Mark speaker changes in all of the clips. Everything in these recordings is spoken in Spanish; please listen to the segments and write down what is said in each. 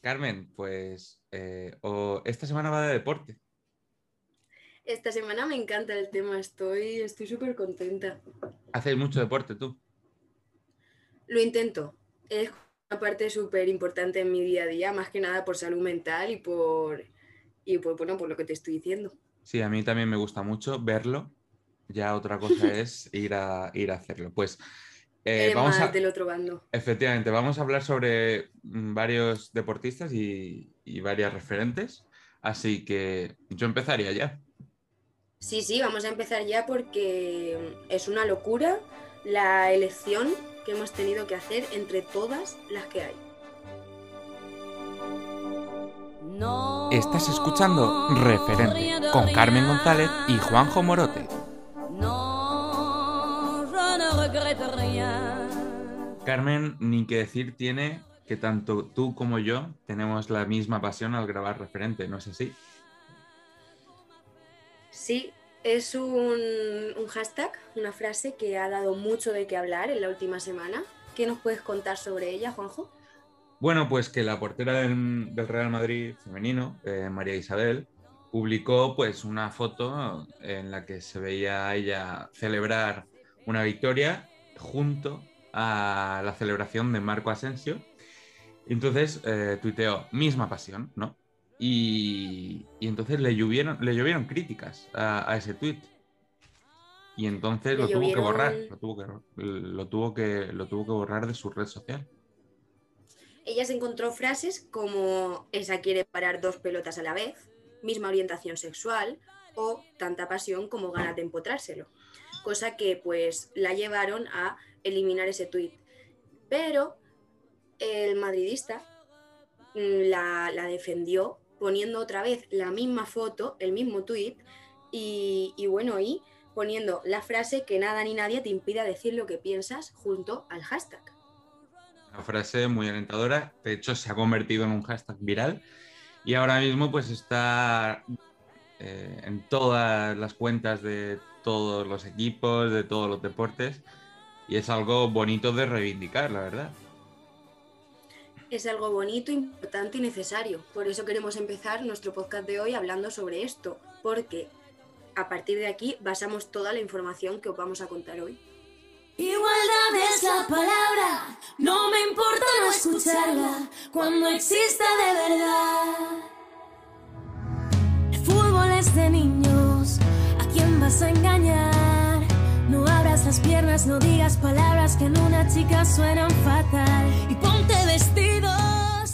Speaker 1: Carmen, pues eh, esta semana va de deporte.
Speaker 2: Esta semana me encanta el tema, estoy estoy súper contenta.
Speaker 1: ¿Haces mucho deporte tú?
Speaker 2: Lo intento. Es una parte súper importante en mi día a día, más que nada por salud mental y por, y por, bueno, por lo que te estoy diciendo.
Speaker 1: Sí, a mí también me gusta mucho verlo. Ya otra cosa es ir a, ir a hacerlo. Pues eh, vamos a,
Speaker 2: del otro bando.
Speaker 1: efectivamente, vamos a hablar sobre mm, varios deportistas y, y varias referentes. Así que yo empezaría ya.
Speaker 2: Sí, sí, vamos a empezar ya porque es una locura la elección que hemos tenido que hacer entre todas las que hay.
Speaker 3: Estás escuchando Referente con Carmen González y Juanjo Morote.
Speaker 1: Carmen, ni que decir tiene que tanto tú como yo tenemos la misma pasión al grabar referente, ¿no es así?
Speaker 2: Sí, es un, un hashtag, una frase que ha dado mucho de qué hablar en la última semana. ¿Qué nos puedes contar sobre ella, Juanjo?
Speaker 1: Bueno, pues que la portera del, del Real Madrid femenino, eh, María Isabel, publicó pues una foto en la que se veía a ella celebrar una victoria junto a la celebración de Marco Asensio. Entonces eh, tuiteó, misma pasión, ¿no? Y, y entonces le llovieron, le llovieron críticas a, a ese tuit. Y entonces lo tuvo que borrar, lo tuvo que, lo, tuvo que, lo tuvo que borrar de su red social.
Speaker 2: Ella se encontró frases como esa quiere parar dos pelotas a la vez, misma orientación sexual o tanta pasión como ganas de empotrárselo. Cosa que pues la llevaron a eliminar ese tuit. Pero el madridista mm, la, la defendió poniendo otra vez la misma foto, el mismo tuit y, bueno, y poniendo la frase que nada ni nadie te impida decir lo que piensas junto al hashtag.
Speaker 1: Una frase muy alentadora, de hecho se ha convertido en un hashtag viral y ahora mismo pues está eh, en todas las cuentas de todos los equipos, de todos los deportes y es algo bonito de reivindicar, la verdad.
Speaker 2: Es algo bonito, importante y necesario. Por eso queremos empezar nuestro podcast de hoy hablando sobre esto, porque a partir de aquí basamos toda la información que os vamos a contar hoy.
Speaker 4: Igualdad es la palabra, no me importa no escucharla cuando exista de verdad. El fútbol es de niños, Piernas, no digas palabras que en una chica suenan fatal. Y ponte vestidos.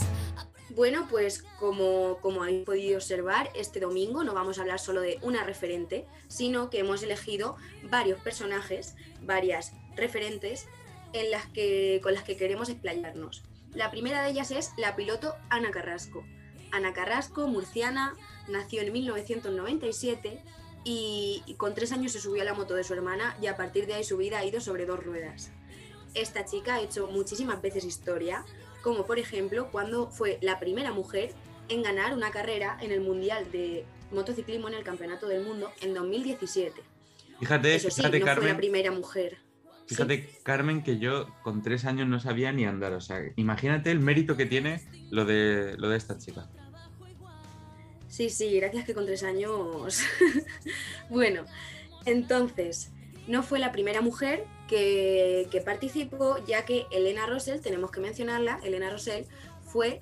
Speaker 2: Bueno, pues como, como habéis podido observar, este domingo no vamos a hablar solo de una referente, sino que hemos elegido varios personajes, varias referentes en las que, con las que queremos explayarnos. La primera de ellas es la piloto Ana Carrasco. Ana Carrasco, murciana, nació en 1997 y, y con tres años se subió a la moto de su hermana y a partir de ahí su vida ha ido sobre dos ruedas. Esta chica ha hecho muchísimas veces historia, como por ejemplo cuando fue la primera mujer en ganar una carrera en el Mundial de Motociclismo en el Campeonato del Mundo en 2017.
Speaker 1: Fíjate,
Speaker 2: Eso sí,
Speaker 1: fíjate
Speaker 2: no fue la
Speaker 1: Carmen,
Speaker 2: primera mujer. Sí.
Speaker 1: fíjate Carmen que yo con tres años no sabía ni andar, o sea, imagínate el mérito que tiene lo de, lo de esta chica.
Speaker 2: Sí, sí, gracias que con tres años. bueno, entonces, no fue la primera mujer que, que participó, ya que Elena Rosell, tenemos que mencionarla, Elena Rosell fue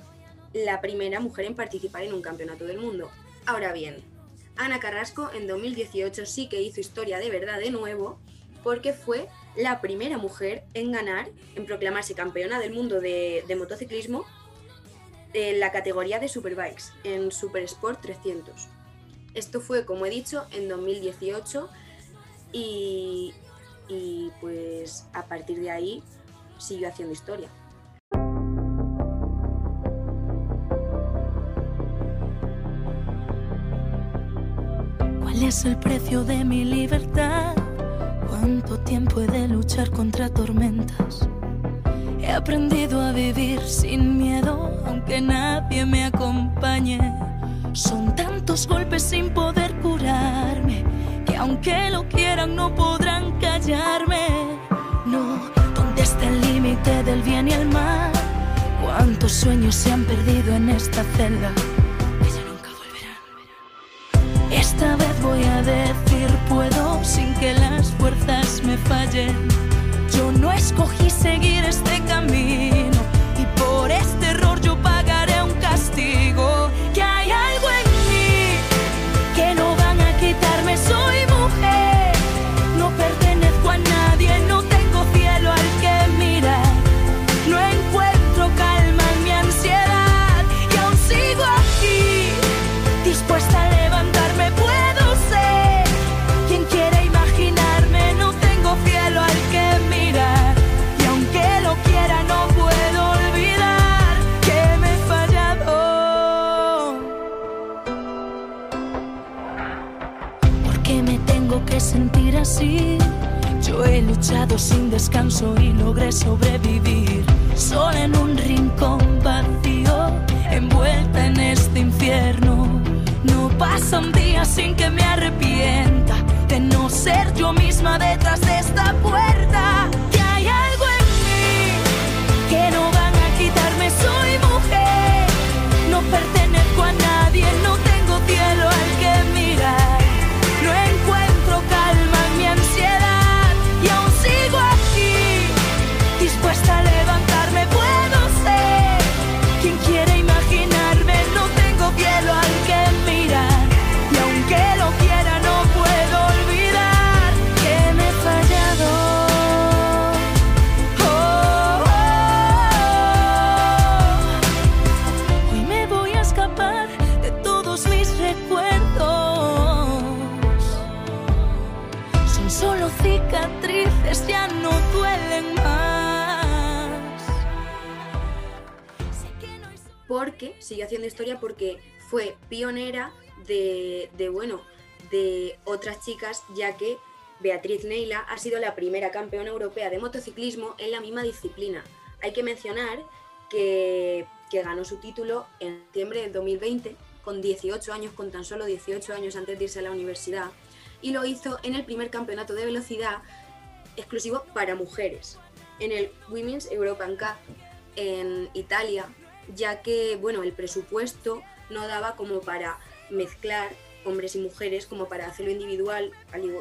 Speaker 2: la primera mujer en participar en un campeonato del mundo. Ahora bien, Ana Carrasco en 2018 sí que hizo historia de verdad de nuevo, porque fue la primera mujer en ganar, en proclamarse campeona del mundo de, de motociclismo en la categoría de Superbikes, en Super Sport 300. Esto fue, como he dicho, en 2018 y, y pues a partir de ahí siguió haciendo historia.
Speaker 4: ¿Cuál es el precio de mi libertad? ¿Cuánto tiempo he de luchar contra tormentas? He aprendido a vivir sin miedo, aunque nadie me acompañe. Son tantos golpes sin poder curarme, que aunque lo quieran no podrán callarme. No, ¿dónde está el límite del bien y el mal? cuántos sueños se han perdido en esta celda que ya nunca volverán. Esta vez voy a decir puedo sin que las fuerzas me fallen. Yo no escogí seguir este camino descanso y logré sobrevivir.
Speaker 2: Pionera de, de, bueno de otras chicas ya que Beatriz Neila ha sido la primera campeona europea de motociclismo en la misma disciplina. Hay que mencionar que, que ganó su título en septiembre del 2020 con 18 años, con tan solo 18 años antes de irse a la universidad y lo hizo en el primer campeonato de velocidad exclusivo para mujeres en el Women's European Cup en Italia, ya que bueno, el presupuesto no daba como para mezclar hombres y mujeres, como para hacerlo individual,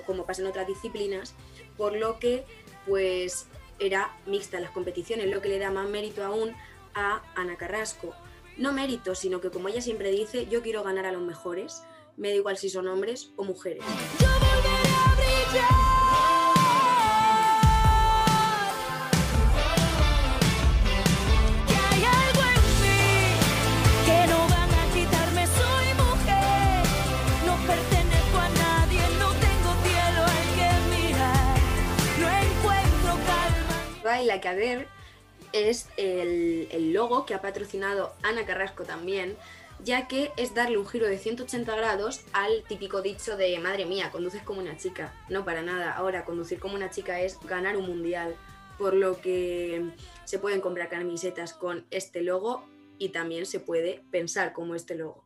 Speaker 2: como pasa en otras disciplinas, por lo que pues era mixta las competiciones, lo que le da más mérito aún a Ana Carrasco. No mérito, sino que como ella siempre dice, yo quiero ganar a los mejores, me da igual si son hombres o mujeres.
Speaker 4: Yo volveré a brillar. Calma.
Speaker 2: Baila que a ver es el, el logo que ha patrocinado Ana Carrasco también, ya que es darle un giro de 180 grados al típico dicho de madre mía, conduces como una chica. No para nada, ahora conducir como una chica es ganar un mundial, por lo que se pueden comprar camisetas con este logo y también se puede pensar como este logo.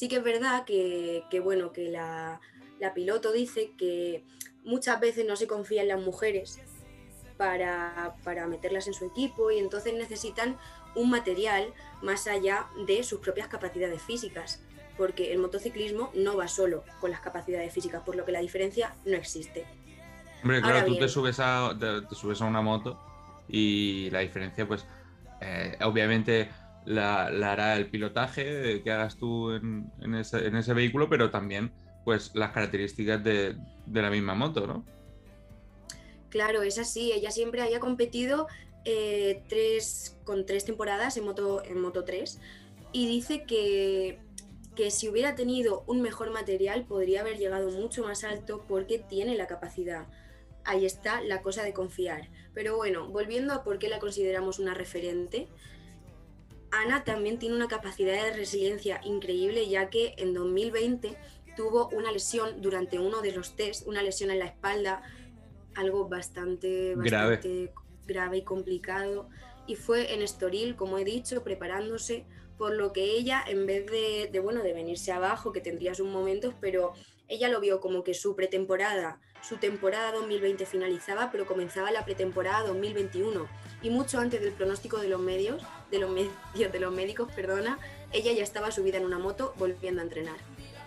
Speaker 2: Sí que es verdad que, que, bueno, que la, la piloto dice que muchas veces no se confía en las mujeres para, para meterlas en su equipo y entonces necesitan un material más allá de sus propias capacidades físicas, porque el motociclismo no va solo con las capacidades físicas, por lo que la diferencia no existe.
Speaker 1: Hombre, claro, tú te subes, a, te, te subes a una moto y la diferencia, pues, eh, obviamente la, hará el pilotaje que hagas tú en, ese, vehículo, pero también, pues, las características de, de la misma moto, ¿no?
Speaker 2: Claro, es así. Ella siempre había competido eh, tres, con tres temporadas en Moto, en Moto 3 y dice que, que si hubiera tenido un mejor material podría haber llegado mucho más alto porque tiene la capacidad. ahí está la cosa de confiar. Pero bueno, volviendo a por qué la consideramos una referente, Ana también tiene una capacidad de resiliencia increíble ya que en 2020 tuvo una lesión durante uno de los test, una lesión en la espalda, algo bastante,
Speaker 1: grave.
Speaker 2: grave y complicado. Y fue en Estoril, como he dicho, preparándose, por lo que ella, en vez de, de, bueno, de venirse abajo, que tendría sus momentos, pero ella lo vio como que su pretemporada, su temporada 2020 finalizaba, pero comenzaba la pretemporada 2021. Y mucho antes del pronóstico de los medios, de los medios, de los médicos, perdona, ella ya estaba subida en una moto volviendo a entrenar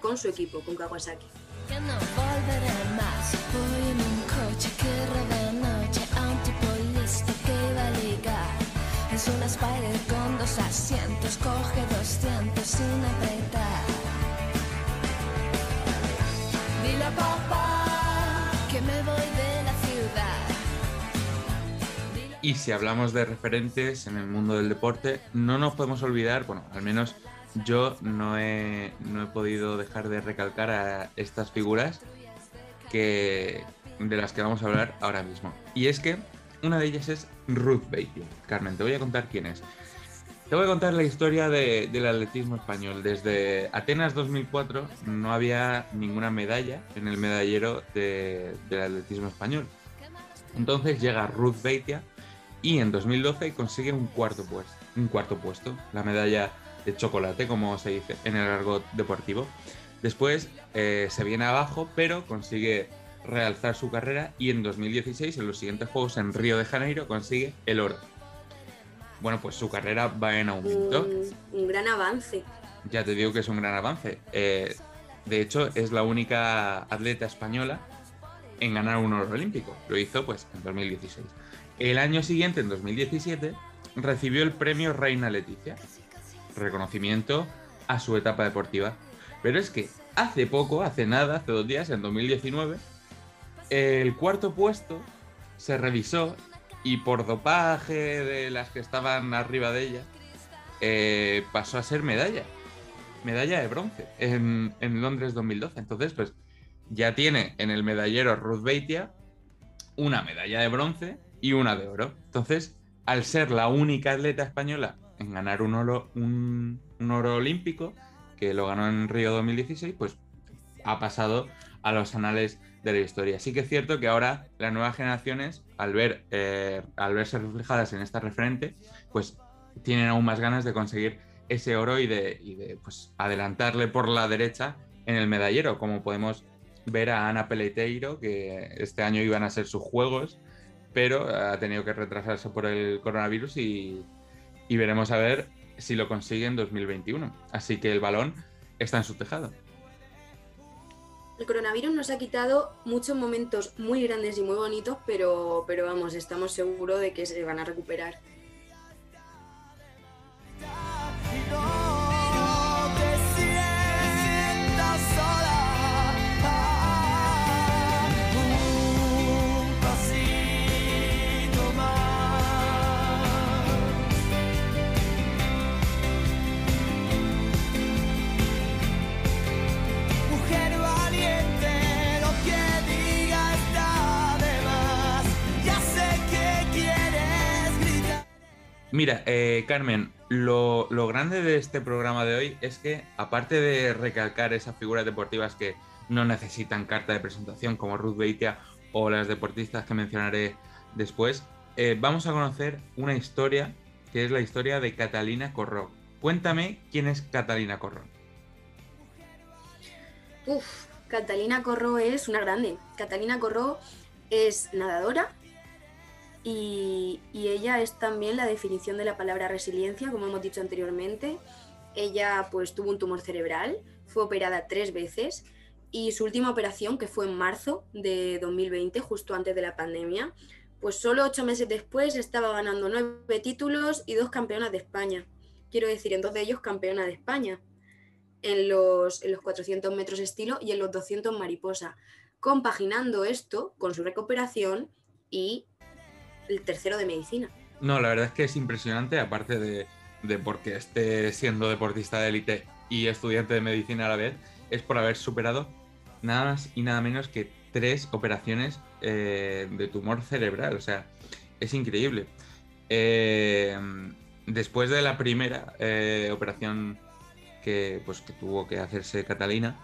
Speaker 2: con su equipo, con Kawasaki.
Speaker 4: Que no volveré más. Voy en un coche que de noche a que va a. Es una Spider con dos asientos, coge 200 sin apretar. Dile a papá que me voy de.
Speaker 1: Y si hablamos de referentes en el mundo del deporte, no nos podemos olvidar, bueno, al menos yo no he, no he podido dejar de recalcar a estas figuras que, de las que vamos a hablar ahora mismo. Y es que una de ellas es Ruth Baker. Carmen, te voy a contar quién es. Te voy a contar la historia de, del atletismo español. Desde Atenas 2004 no había ninguna medalla en el medallero de, del atletismo español. Entonces llega Ruth Beitia y en 2012 consigue un cuarto puesto, un cuarto puesto, la medalla de chocolate, como se dice en el argot deportivo. Después eh, se viene abajo, pero consigue realzar su carrera y en 2016, en los siguientes Juegos en Río de Janeiro, consigue el oro. Bueno, pues su carrera va en aumento.
Speaker 2: Un, gran avance.
Speaker 1: Ya te digo que es un gran avance. Eh, de hecho, es la única atleta española en ganar un oro olímpico. Lo hizo pues en 2016. El año siguiente, en 2017, recibió el premio Reina Leticia, reconocimiento a su etapa deportiva. Pero es que hace poco, hace nada, hace dos días, en 2019, el cuarto puesto se revisó y por dopaje de las que estaban arriba de ella, eh, pasó a ser medalla. Medalla de bronce en, en, Londres 2012. Entonces, pues ya tiene en el medallero Ruth Beitia una medalla de bronce y una de oro. Entonces, al ser la única atleta española en ganar un oro, un, oro olímpico, que lo ganó en Río 2016, pues ha pasado a los anales de la historia. Sí que es cierto que ahora las nuevas generaciones, al, ver, eh, al verse reflejadas en esta referente, pues tienen aún más ganas de conseguir ese oro y de, y de pues, adelantarle por la derecha en el medallero, como podemos ver a Ana Peleteiro, que este año iban a ser sus juegos, pero ha tenido que retrasarse por el coronavirus y, veremos a ver si lo consigue en 2021. Así que el balón está en su tejado.
Speaker 2: El coronavirus nos ha quitado muchos momentos muy grandes y muy bonitos, pero, pero vamos, estamos seguros de que se van a recuperar.
Speaker 1: Mira, eh, Carmen, lo, grande de este programa de hoy es que, aparte de recalcar esas figuras deportivas que no necesitan carta de presentación, como Ruth Beitia o las deportistas que mencionaré después, eh, vamos a conocer una historia que es la historia de Catalina Corró. Cuéntame quién es Catalina Corró.
Speaker 2: Uf, Catalina Corró es una grande. Catalina Corró es nadadora, y, ella es también la definición de la palabra resiliencia, como hemos dicho anteriormente. Ella pues tuvo un tumor cerebral, fue operada tres veces y su última operación, que fue en marzo de 2020, justo antes de la pandemia, pues solo ocho meses después estaba ganando nueve títulos y dos campeonas de España. Quiero decir, en dos de ellos campeona de España, en los, en los 400 metros estilo y en los 200 mariposa, compaginando esto con su recuperación y el tercero de medicina.
Speaker 1: No, la verdad es que es impresionante, aparte de, de porque esté siendo deportista de élite y estudiante de medicina a la vez, es por haber superado nada más y nada menos que tres operaciones eh, de tumor cerebral. O sea, es increíble. Eh, después de la primera eh, operación que, pues, que tuvo que hacerse Catalina,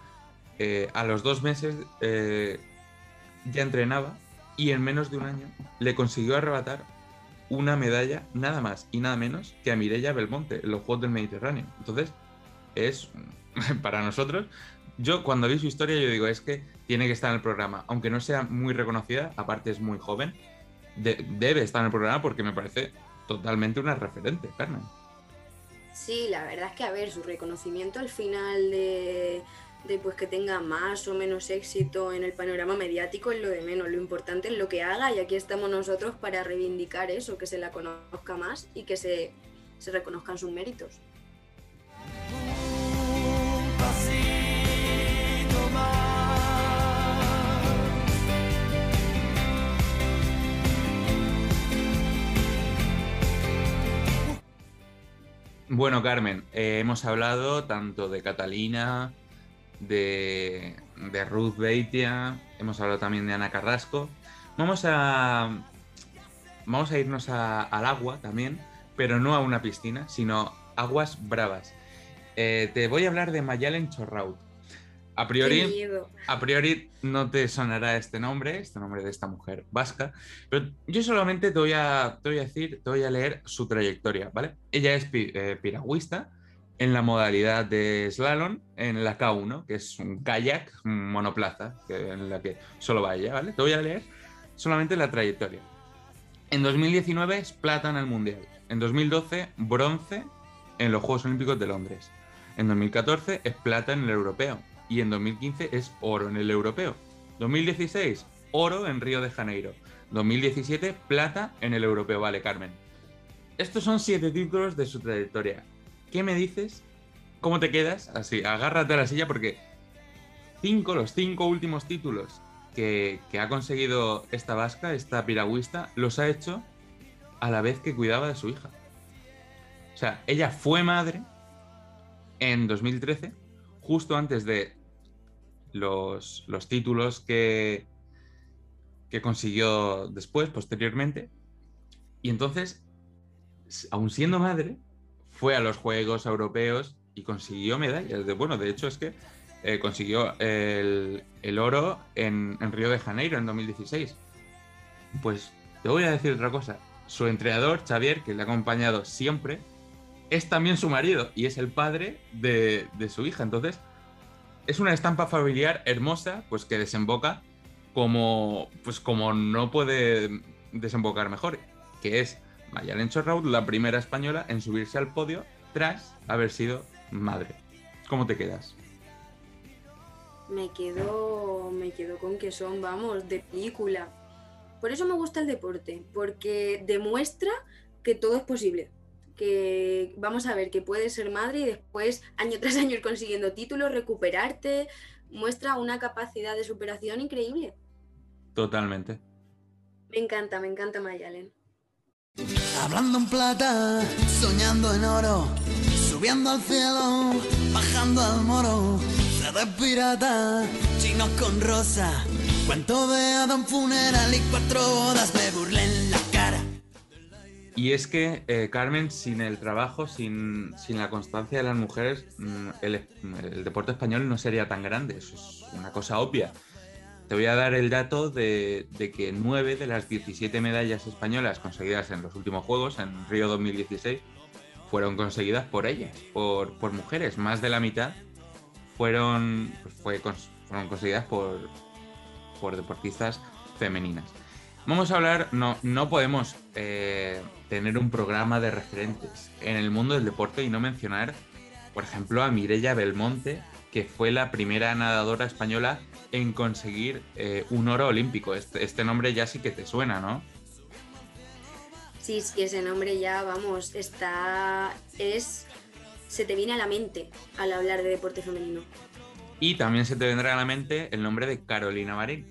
Speaker 1: a los dos meses ya entrenaba y en menos de un año le consiguió arrebatar una medalla nada más y nada menos que a Mireia Belmonte en los Juegos del Mediterráneo. Entonces, es para nosotros, yo cuando vi su historia yo digo, es que tiene que estar en el programa, aunque no sea muy reconocida, aparte es muy joven, debe estar en el programa porque me parece totalmente una referente, Carmen.
Speaker 2: Sí, la verdad es que a ver, su reconocimiento al final de, de pues que tenga más o menos éxito en el panorama mediático es lo de menos, lo importante es lo que haga y aquí estamos nosotros para reivindicar eso, que se la conozca más y que se, se reconozcan sus méritos.
Speaker 1: Bueno, Carmen, eh, hemos hablado tanto de Catalina, de, Ruth Beitia, hemos hablado también de Ana Carrasco. Vamos a, vamos a irnos al agua también, pero no a una piscina, sino aguas bravas. Eh, te voy a hablar de Mayalen Chorraut. A priori, a priori no te sonará este nombre, este nombre de esta mujer vasca, pero yo solamente te voy a, te voy a decir, te voy a leer su trayectoria, ¿vale? Ella es eh, piragüista, en la modalidad de slalom en la K1, que es un kayak, monoplaza, en la que solo va ella, ¿vale? Te voy a leer solamente la trayectoria. En 2019 es plata en el Mundial. En 2012, bronce en los Juegos Olímpicos de Londres. En 2014 es plata en el Europeo. Y en 2015 es oro en el Europeo. 2016, oro en Río de Janeiro. 2017, plata en el Europeo. Vale, Carmen. Estos son siete títulos de su trayectoria. ¿Qué me dices? ¿Cómo te quedas? Así, agárrate a la silla porque cinco, los cinco últimos títulos que, ha conseguido esta vasca, esta piragüista, los ha hecho a la vez que cuidaba de su hija. O sea, ella fue madre en 2013, justo antes de los, los títulos que, que consiguió después, posteriormente. Y entonces, aún siendo madre, fue a los Juegos Europeos y consiguió medallas. De, bueno, de hecho es que eh, consiguió el, oro en, Río de Janeiro en 2016. Pues te voy a decir otra cosa. Su entrenador, Xavier, que le ha acompañado siempre, es también su marido y es el padre de, su hija. Entonces, es una estampa familiar hermosa, pues que desemboca como, pues como no puede desembocar mejor, que es Mayalen Chorraud, la primera española en subirse al podio tras haber sido madre. ¿Cómo te quedas?
Speaker 2: Me quedo, me quedo con que son, vamos, de película. Por eso me gusta el deporte, porque demuestra que todo es posible. Que vamos a ver que puedes ser madre y después, año tras año, ir consiguiendo títulos, recuperarte, muestra una capacidad de superación increíble.
Speaker 1: Totalmente.
Speaker 2: Me encanta, me encanta Mayalen.
Speaker 5: Hablando en plata, soñando en oro, subiendo al cielo, bajando al moro, de pirata, chinos con rosa, cuento de Adam Funeral y cuatro bodas me burlé en la cara.
Speaker 1: Y es que, eh, Carmen, sin el trabajo, sin, sin, la constancia de las mujeres, mm, el, el deporte español no sería tan grande, eso es una cosa obvia. Te voy a dar el dato de, que nueve de las 17 medallas españolas conseguidas en los últimos Juegos, en Río 2016, fueron conseguidas por ellas, por, mujeres. Más de la mitad fueron, pues fueron conseguidas por, por deportistas femeninas. Vamos a hablar, no, no podemos eh, tener un programa de referentes en el mundo del deporte y no mencionar, por ejemplo, a Mirella Belmonte, que fue la primera nadadora española en conseguir eh, un oro olímpico. Este, este, nombre ya sí que te suena, ¿no?
Speaker 2: Sí, sí, ese nombre ya, vamos, está. es. se te viene a la mente al hablar de deporte femenino.
Speaker 1: Y también se te vendrá a la mente el nombre de Carolina Marín.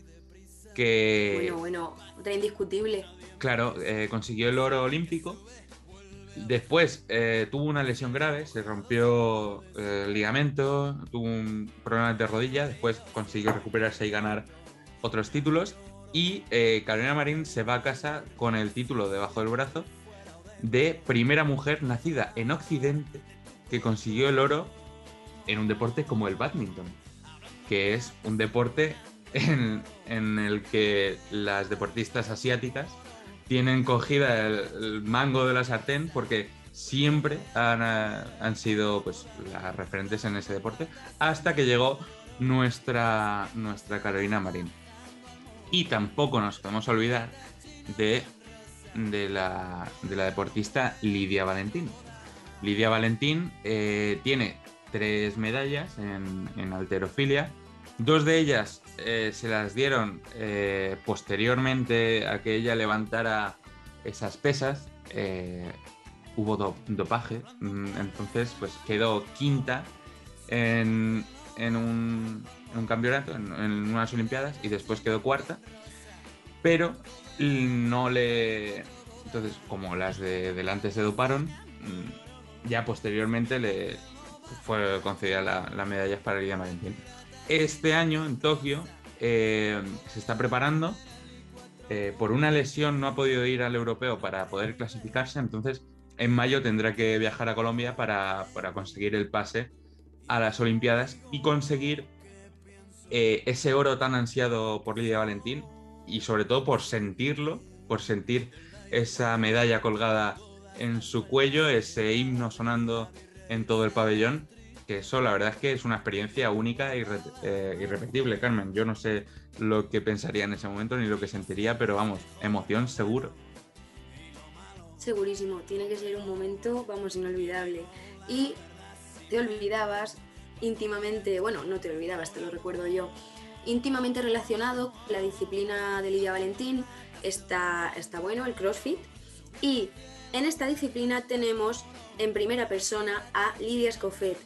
Speaker 1: Que.
Speaker 2: Bueno, bueno, otra indiscutible.
Speaker 1: Claro, eh, consiguió el oro olímpico Después eh, tuvo una lesión grave, se rompió eh, el ligamento, tuvo un problema de rodilla, después consiguió recuperarse y ganar otros títulos. Y eh, Carolina Marín se va a casa con el título debajo del brazo de primera mujer nacida en Occidente que consiguió el oro en un deporte como el badminton, que es un deporte en, el que las deportistas asiáticas tienen cogida el, mango de la sartén porque siempre han, han, sido pues, las referentes en ese deporte hasta que llegó nuestra, nuestra Carolina Marín. Y tampoco nos podemos olvidar de, de, la, deportista Lidia Valentín. Lidia Valentín eh, tiene tres medallas en, alterofilia. Dos de ellas eh, se las dieron eh, posteriormente a que ella levantara esas pesas. hubo dopaje, mm, entonces pues quedó quinta en, en un, campeonato, en, unas Olimpiadas, y después quedó cuarta, pero no le... Entonces, como las de delante se doparon, mm, ya posteriormente le fue concedida la, la medalla para Lidia Valentín. Este año en Tokio eh, se está preparando. Eh, por una lesión no ha podido ir al europeo para poder clasificarse, entonces en mayo tendrá que viajar a Colombia para, para conseguir el pase a las Olimpiadas y conseguir eh, ese oro tan ansiado por Lidia Valentín y sobre todo por sentirlo, por sentir esa medalla colgada en su cuello, ese himno sonando en todo el pabellón, que eso la verdad es que es una experiencia única e irrepetible, Carmen. Yo no sé lo que pensaría en ese momento ni lo que sentiría, pero vamos, emoción seguro.
Speaker 2: Segurísimo, tiene que ser un momento, vamos, inolvidable. Y te olvidabas íntimamente, bueno, no te olvidabas, te lo recuerdo yo, íntimamente relacionado con la disciplina de Lidia Valentín, está, está bueno, el CrossFit. Y en esta disciplina tenemos en primera persona a Lidia Escofet,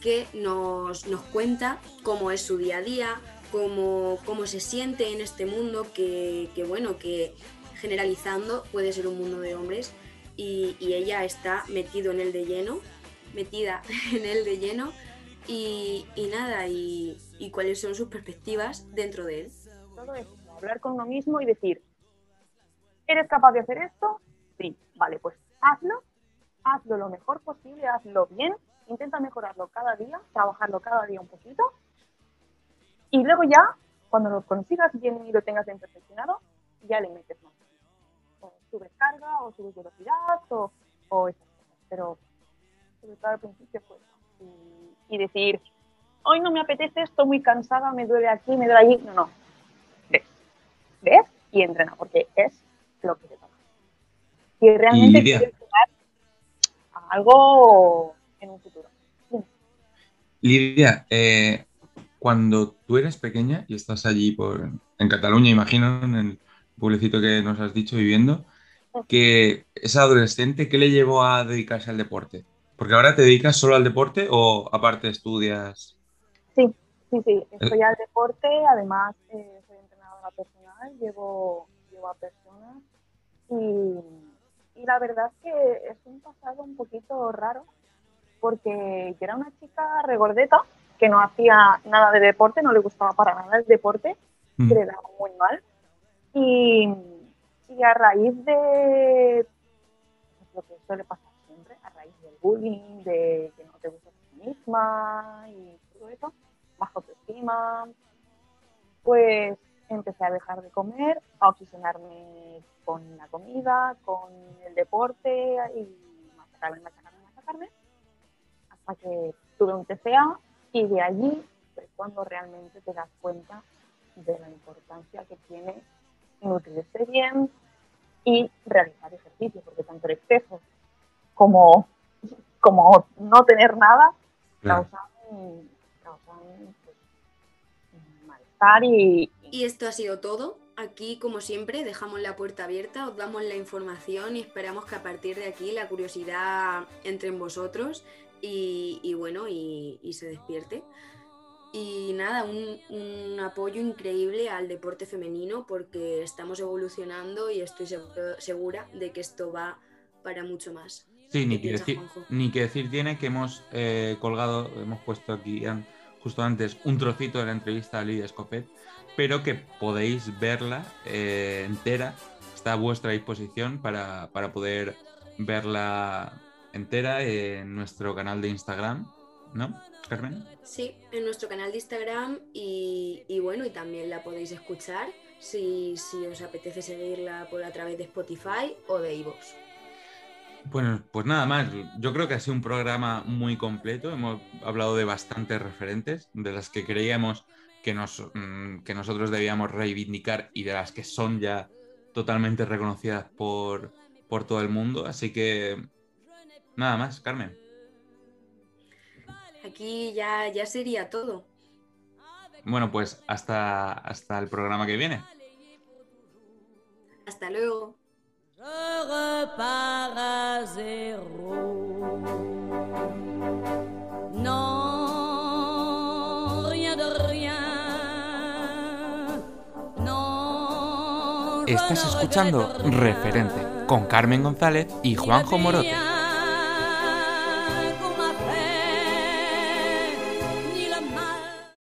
Speaker 2: que nos, nos cuenta cómo es su día a día, cómo, cómo se siente en este mundo, que, que, bueno, que generalizando puede ser un mundo de hombres y, y ella está metido en el de lleno metida en él de lleno y, nada, y, cuáles son sus perspectivas dentro de él.
Speaker 6: Todo eso, hablar con uno mismo y decir, ¿eres capaz de hacer esto? Sí, vale, pues hazlo, hazlo lo mejor posible, hazlo bien, intenta mejorarlo cada día, trabajarlo cada día un poquito y luego ya, cuando lo consigas bien y lo tengas bien perfeccionado, ya le metes más. O subes carga, o subes velocidad, o, o esas cosas. Pero sobre todo al principio fue y, decir, hoy no me apetece esto, muy cansada, me duele aquí, me duele allí. No, no. Ves, ves y entrena, porque es lo que te toca. Si realmente quieres algo en un futuro.
Speaker 1: Lidia, eh, cuando tú eres pequeña y estás allí por, en Cataluña, imagino, en el pueblecito que nos has dicho viviendo, que esa adolescente, ¿qué le llevó a dedicarse al deporte? Porque ahora te dedicas solo al deporte o aparte estudias.
Speaker 6: Sí, sí, sí. Estoy al deporte, además eh, soy entrenadora personal, llevo, llevo a personas y, la verdad es que es un pasado un poquito raro porque yo era una chica regordeta que no hacía nada de deporte, no le gustaba para nada el deporte, mm. que le daba muy mal. Y, y a raíz de lo que suele pasar bullying, de que no te gusta a ti misma y todo eso, bajo autoestima, pues empecé a dejar de comer, a obsesionarme con la comida, con el deporte y machacarme, machacarme, machacarme, hasta que tuve un TCA y de allí fue cuando realmente te das cuenta de la importancia que tiene nutrirse bien y realizar ejercicio, porque tanto el exceso como como no tener nada, causan, pues, malestar y,
Speaker 2: y... esto ha sido todo. Aquí, como siempre, dejamos la puerta abierta, os damos la información y esperamos que a partir de aquí la curiosidad entre en vosotros y, bueno, y, se despierte. Y nada, un, un, apoyo increíble al deporte femenino porque estamos evolucionando y estoy segura de que esto va para mucho más.
Speaker 1: Sí, ni que, decir, ni que decir tiene que hemos eh, colgado, hemos puesto aquí justo antes un trocito de la entrevista a Lidia Escofet, pero que podéis verla eh, entera, está a vuestra disposición para, poder verla entera en nuestro canal de Instagram, ¿no, Carmen?
Speaker 2: Sí, en nuestro canal de Instagram y, bueno, y también la podéis escuchar si, si, os apetece seguirla por a través de Spotify o de iVoox.
Speaker 1: Bueno, pues nada más. Yo creo que ha sido un programa muy completo. Hemos hablado de bastantes referentes, de las que creíamos que, nos, mm, que nosotros debíamos reivindicar y de las que son ya totalmente reconocidas por, por todo el mundo. Así que nada más, Carmen.
Speaker 2: Aquí ya, ya sería todo.
Speaker 1: Bueno, pues hasta, hasta el programa que viene.
Speaker 2: Hasta luego.
Speaker 3: Estás escuchando Referente con Carmen González y Juanjo Morote.